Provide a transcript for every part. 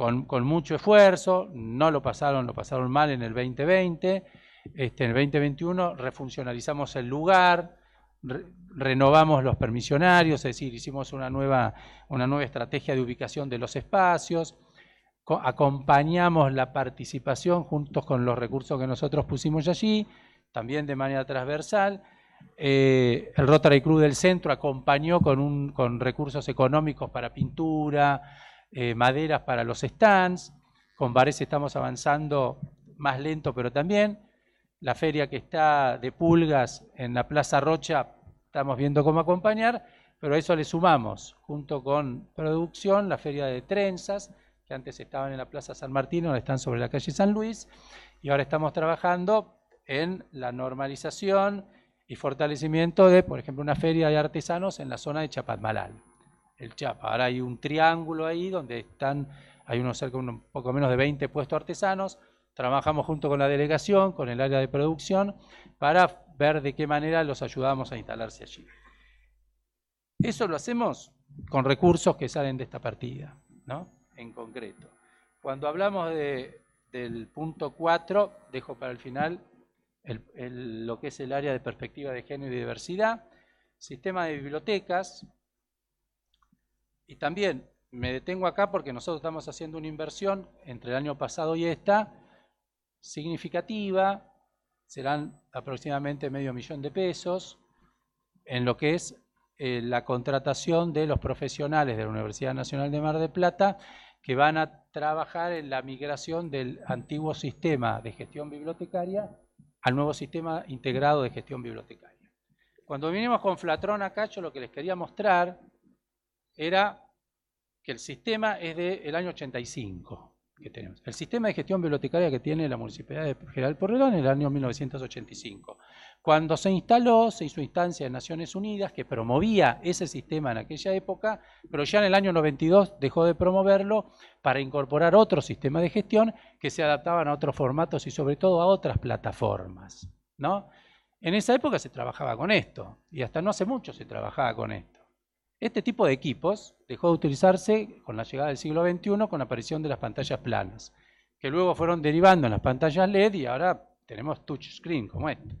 con, mucho esfuerzo, no lo pasaron, lo pasaron mal en el 2020, este, en el 2021 refuncionalizamos el lugar, renovamos los permisionarios, es decir, hicimos una nueva, una nueva estrategia de ubicación de los espacios, acompañamos la participación juntos con los recursos que nosotros pusimos allí, también de manera transversal. Eh, el Rotary Club del Centro acompañó con, con recursos económicos para pintura, eh, maderas para los stands. Con Bares estamos avanzando más lento, pero también. La feria que está de pulgas en la Plaza Rocha, estamos viendo cómo acompañar, pero a eso le sumamos, junto con producción, la feria de trenzas, que antes estaban en la Plaza San Martín, ahora están sobre la calle San Luis, y ahora estamos trabajando en la normalización y fortalecimiento de, por ejemplo, una feria de artesanos en la zona de Chapatmalal el Chapa. Ahora hay un triángulo ahí donde están, hay unos cerca un poco menos de 20 puestos artesanos. Trabajamos junto con la delegación, con el área de producción, para ver de qué manera los ayudamos a instalarse allí. Eso lo hacemos con recursos que salen de esta partida, ¿no? En concreto. Cuando hablamos del punto 4, dejo para el final lo que es el área de perspectiva de género y diversidad, sistema de bibliotecas, y también me detengo acá porque nosotros estamos haciendo una inversión entre el año pasado y esta significativa, serán aproximadamente medio millón de pesos, en lo que es eh, la contratación de los profesionales de la Universidad Nacional de Mar del Plata que van a trabajar en la migración del antiguo sistema de gestión bibliotecaria al nuevo sistema integrado de gestión bibliotecaria. Cuando vinimos con Flatrón acá, yo lo que les quería mostrar era que el sistema es del año 85 que tenemos. El sistema de gestión bibliotecaria que tiene la Municipalidad de General Porredón en el año 1985. Cuando se instaló, se hizo instancia de Naciones Unidas que promovía ese sistema en aquella época, pero ya en el año 92 dejó de promoverlo para incorporar otro sistema de gestión que se adaptaban a otros formatos y sobre todo a otras plataformas. ¿no? En esa época se trabajaba con esto y hasta no hace mucho se trabajaba con esto. Este tipo de equipos dejó de utilizarse con la llegada del siglo XXI con la aparición de las pantallas planas, que luego fueron derivando en las pantallas LED y ahora tenemos touchscreen como este.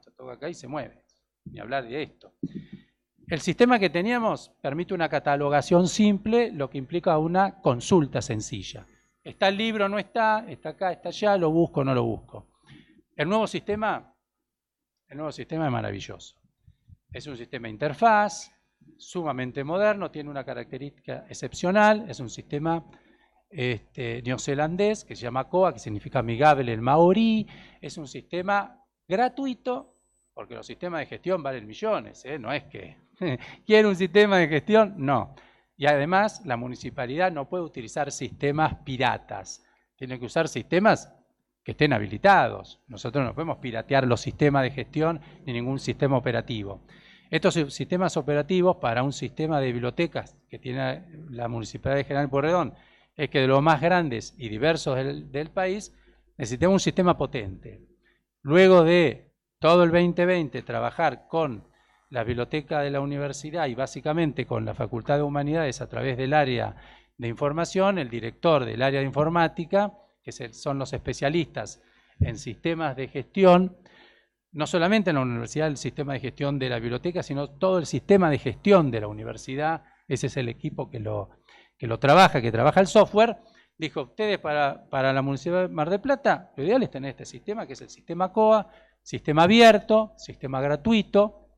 Se toca acá y se mueve, ni hablar de esto. El sistema que teníamos permite una catalogación simple, lo que implica una consulta sencilla. Está el libro, no está, está acá, está allá, lo busco, no lo busco. El nuevo sistema, el nuevo sistema es maravilloso. Es un sistema de interfaz, sumamente moderno, tiene una característica excepcional, es un sistema este, neozelandés que se llama COA, que significa amigable en maorí, es un sistema gratuito, porque los sistemas de gestión valen millones, ¿eh? no es que quiere un sistema de gestión, no. Y además la municipalidad no puede utilizar sistemas piratas, tiene que usar sistemas que estén habilitados. Nosotros no podemos piratear los sistemas de gestión ni ningún sistema operativo. Estos sistemas operativos para un sistema de bibliotecas que tiene la Municipalidad de General Porredón es que de los más grandes y diversos del, país necesitamos un sistema potente. Luego de todo el 2020 trabajar con la biblioteca de la universidad y básicamente con la Facultad de Humanidades a través del área de información, el director del área de informática, que son los especialistas en sistemas de gestión, no solamente en la universidad el sistema de gestión de la biblioteca, sino todo el sistema de gestión de la universidad, ese es el equipo que lo, que lo trabaja, que trabaja el software, dijo, ustedes para, para la Municipalidad de Mar del Plata, lo ideal es tener este sistema, que es el sistema COA, sistema abierto, sistema gratuito.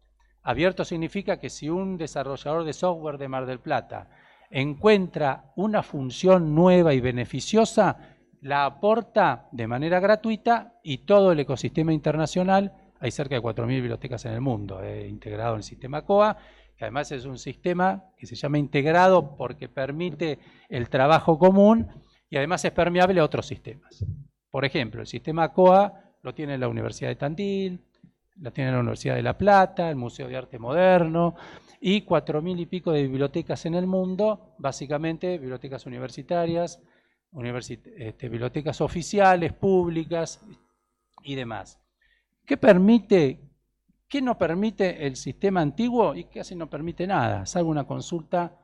Abierto significa que si un desarrollador de software de Mar del Plata encuentra una función nueva y beneficiosa, la aporta de manera gratuita y todo el ecosistema internacional hay cerca de 4.000 bibliotecas en el mundo eh, integrado en el sistema COA, que además es un sistema que se llama integrado porque permite el trabajo común y además es permeable a otros sistemas. Por ejemplo, el sistema COA lo tiene la Universidad de Tandil, lo tiene la Universidad de La Plata, el Museo de Arte Moderno y 4.000 y pico de bibliotecas en el mundo, básicamente bibliotecas universitarias, este, bibliotecas oficiales, públicas y demás. ¿Qué permite, qué no permite el sistema antiguo? Y casi no permite nada, salvo una consulta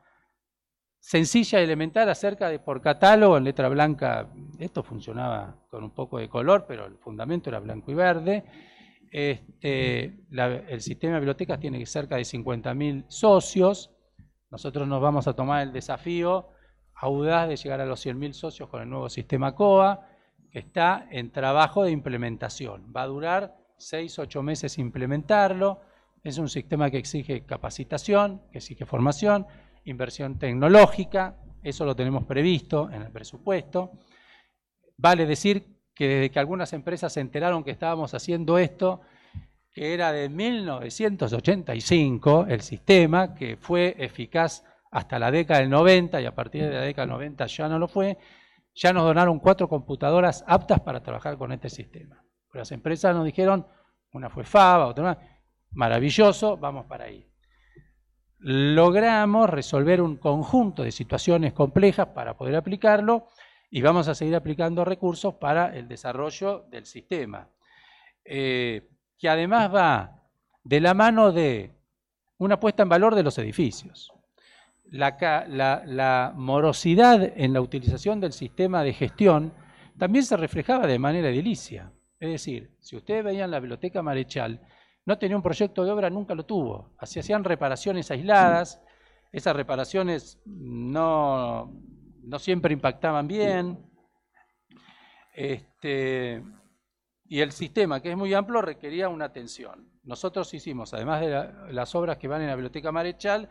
sencilla y elemental acerca de por catálogo en letra blanca. Esto funcionaba con un poco de color, pero el fundamento era blanco y verde. Este, el sistema de bibliotecas tiene cerca de 50.000 socios. Nosotros nos vamos a tomar el desafío audaz de llegar a los 100.000 socios con el nuevo sistema COA, que está en trabajo de implementación. Va a durar 6-8 meses implementarlo. Es un sistema que exige capacitación, que exige formación, inversión tecnológica, eso lo tenemos previsto en el presupuesto. Vale decir que desde que algunas empresas se enteraron que estábamos haciendo esto, que era de 1985 el sistema, que fue eficaz hasta la década del 90 y a partir de la década del 90 ya no lo fue, ya nos donaron cuatro computadoras aptas para trabajar con este sistema. Las empresas nos dijeron, una fue Fava, otra más, maravilloso, vamos para ahí. Logramos resolver un conjunto de situaciones complejas para poder aplicarlo y vamos a seguir aplicando recursos para el desarrollo del sistema, eh, que además va de la mano de una puesta en valor de los edificios la, morosidad en la utilización del sistema de gestión también se reflejaba de manera edilicia. Es decir, si ustedes veían la biblioteca Marechal, no tenía un proyecto de obra, nunca lo tuvo. Así hacían reparaciones aisladas, esas reparaciones no, no siempre impactaban bien. Este, y el sistema, que es muy amplio, requería una atención. Nosotros hicimos, además de las obras que van en la Biblioteca Marechal,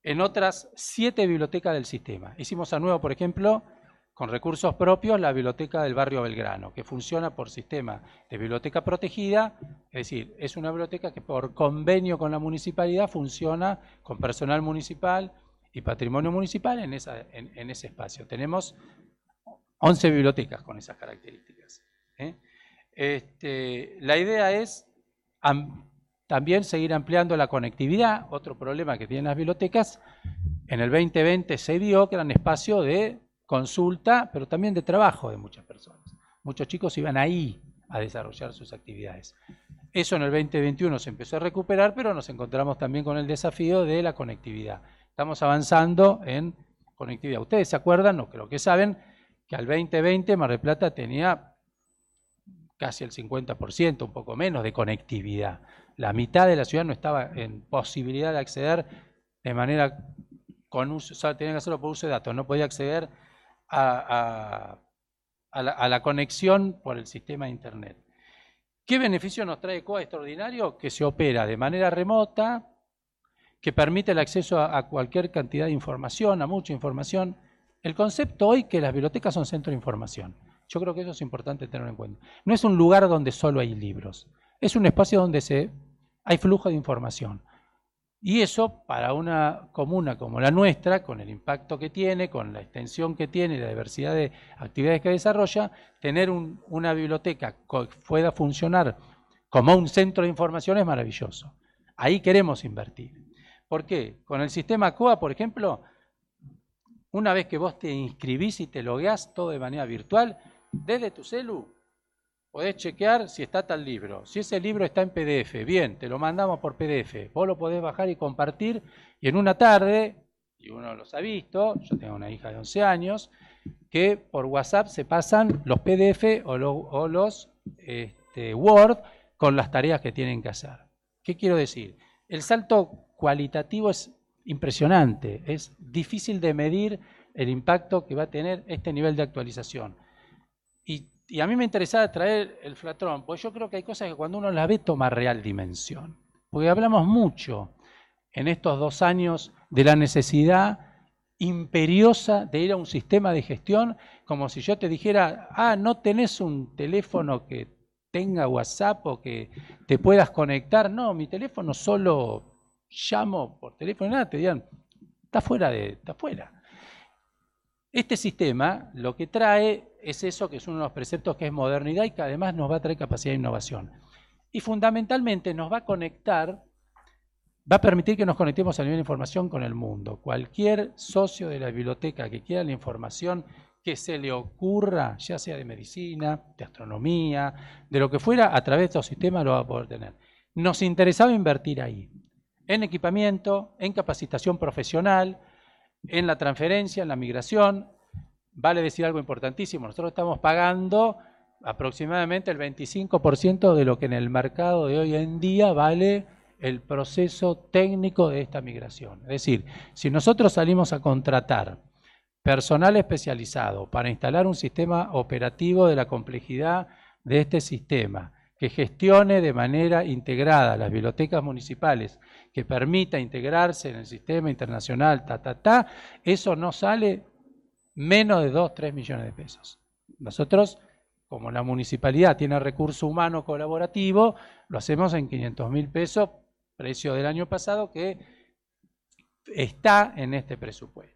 en otras siete bibliotecas del sistema. Hicimos a nuevo, por ejemplo, con recursos propios, la biblioteca del barrio Belgrano, que funciona por sistema de biblioteca protegida, es decir, es una biblioteca que por convenio con la municipalidad funciona con personal municipal y patrimonio municipal en, ese espacio. Tenemos 11 bibliotecas con esas características. ¿eh? Este, la idea es también seguir ampliando la conectividad, otro problema que tienen las bibliotecas. En el 2020 se vio que eran espacio de consulta, pero también de trabajo de muchas personas. Muchos chicos iban ahí a desarrollar sus actividades. Eso en el 2021 se empezó a recuperar, pero nos encontramos también con el desafío de la conectividad. Estamos avanzando en conectividad. Ustedes se acuerdan, o creo que saben, que al 2020 Mar del Plata tenía casi el 50%, un poco menos, de conectividad la mitad de la ciudad no estaba en posibilidad de acceder de manera con uso, o tenía que hacerlo por uso de datos, no podía acceder a, la, conexión por el sistema de Internet. ¿Qué beneficio nos trae COA extraordinario? Que se opera de manera remota, que permite el acceso a, a, cualquier cantidad de información, a mucha información. El concepto hoy que las bibliotecas son centro de información. Yo creo que eso es importante tenerlo en cuenta. No es un lugar donde solo hay libros. Es un espacio donde se, hay flujo de información. Y eso, para una comuna como la nuestra, con el impacto que tiene, con la extensión que tiene y la diversidad de actividades que desarrolla, tener una biblioteca que pueda funcionar como un centro de información es maravilloso. Ahí queremos invertir. ¿Por qué? Con el sistema COA, por ejemplo, una vez que vos te inscribís y te logueás todo de manera virtual, desde tu celu podés chequear si está tal libro. Si ese libro está en PDF, bien, te lo mandamos por PDF. Vos lo podés bajar y compartir y en una tarde, y uno los ha visto, yo tengo una hija de 11 años, que por WhatsApp se pasan los PDF o, los este, Word con las tareas que tienen que hacer. ¿Qué quiero decir? El salto cualitativo es impresionante, es difícil de medir el impacto que va a tener este nivel de actualización. Y y a mí me interesaba traer el flatrón, porque yo creo que hay cosas que cuando uno las ve toma real dimensión. Porque hablamos mucho en estos dos años de la necesidad imperiosa de ir a un sistema de gestión, como si yo te dijera, ah, no tenés un teléfono que tenga WhatsApp o que te puedas conectar. No, mi teléfono solo llamo por teléfono, nada, te digan, está fuera de, está fuera. Este sistema lo que trae es eso que es uno de los preceptos que es modernidad y que además nos va a traer capacidad de innovación. Y fundamentalmente nos va a conectar, va a permitir que nos conectemos a nivel de información con el mundo. Cualquier socio de la biblioteca que quiera la información que se le ocurra, ya sea de medicina, de astronomía, de lo que fuera, a través de estos sistemas lo va a poder tener. Nos interesaba invertir ahí, en equipamiento, en capacitación profesional, en la transferencia, en la migración. Vale decir algo importantísimo, nosotros estamos pagando aproximadamente el 25% de lo que en el mercado de hoy en día vale el proceso técnico de esta migración. Es decir, si nosotros salimos a contratar personal especializado para instalar un sistema operativo de la complejidad de este sistema, que gestione de manera integrada las bibliotecas municipales, que permita integrarse en el sistema internacional, ta, ta, ta, eso no sale menos de 2, 3 millones de pesos. Nosotros, como la municipalidad tiene recurso humano colaborativo, lo hacemos en 500 mil pesos, precio del año pasado, que está en este presupuesto.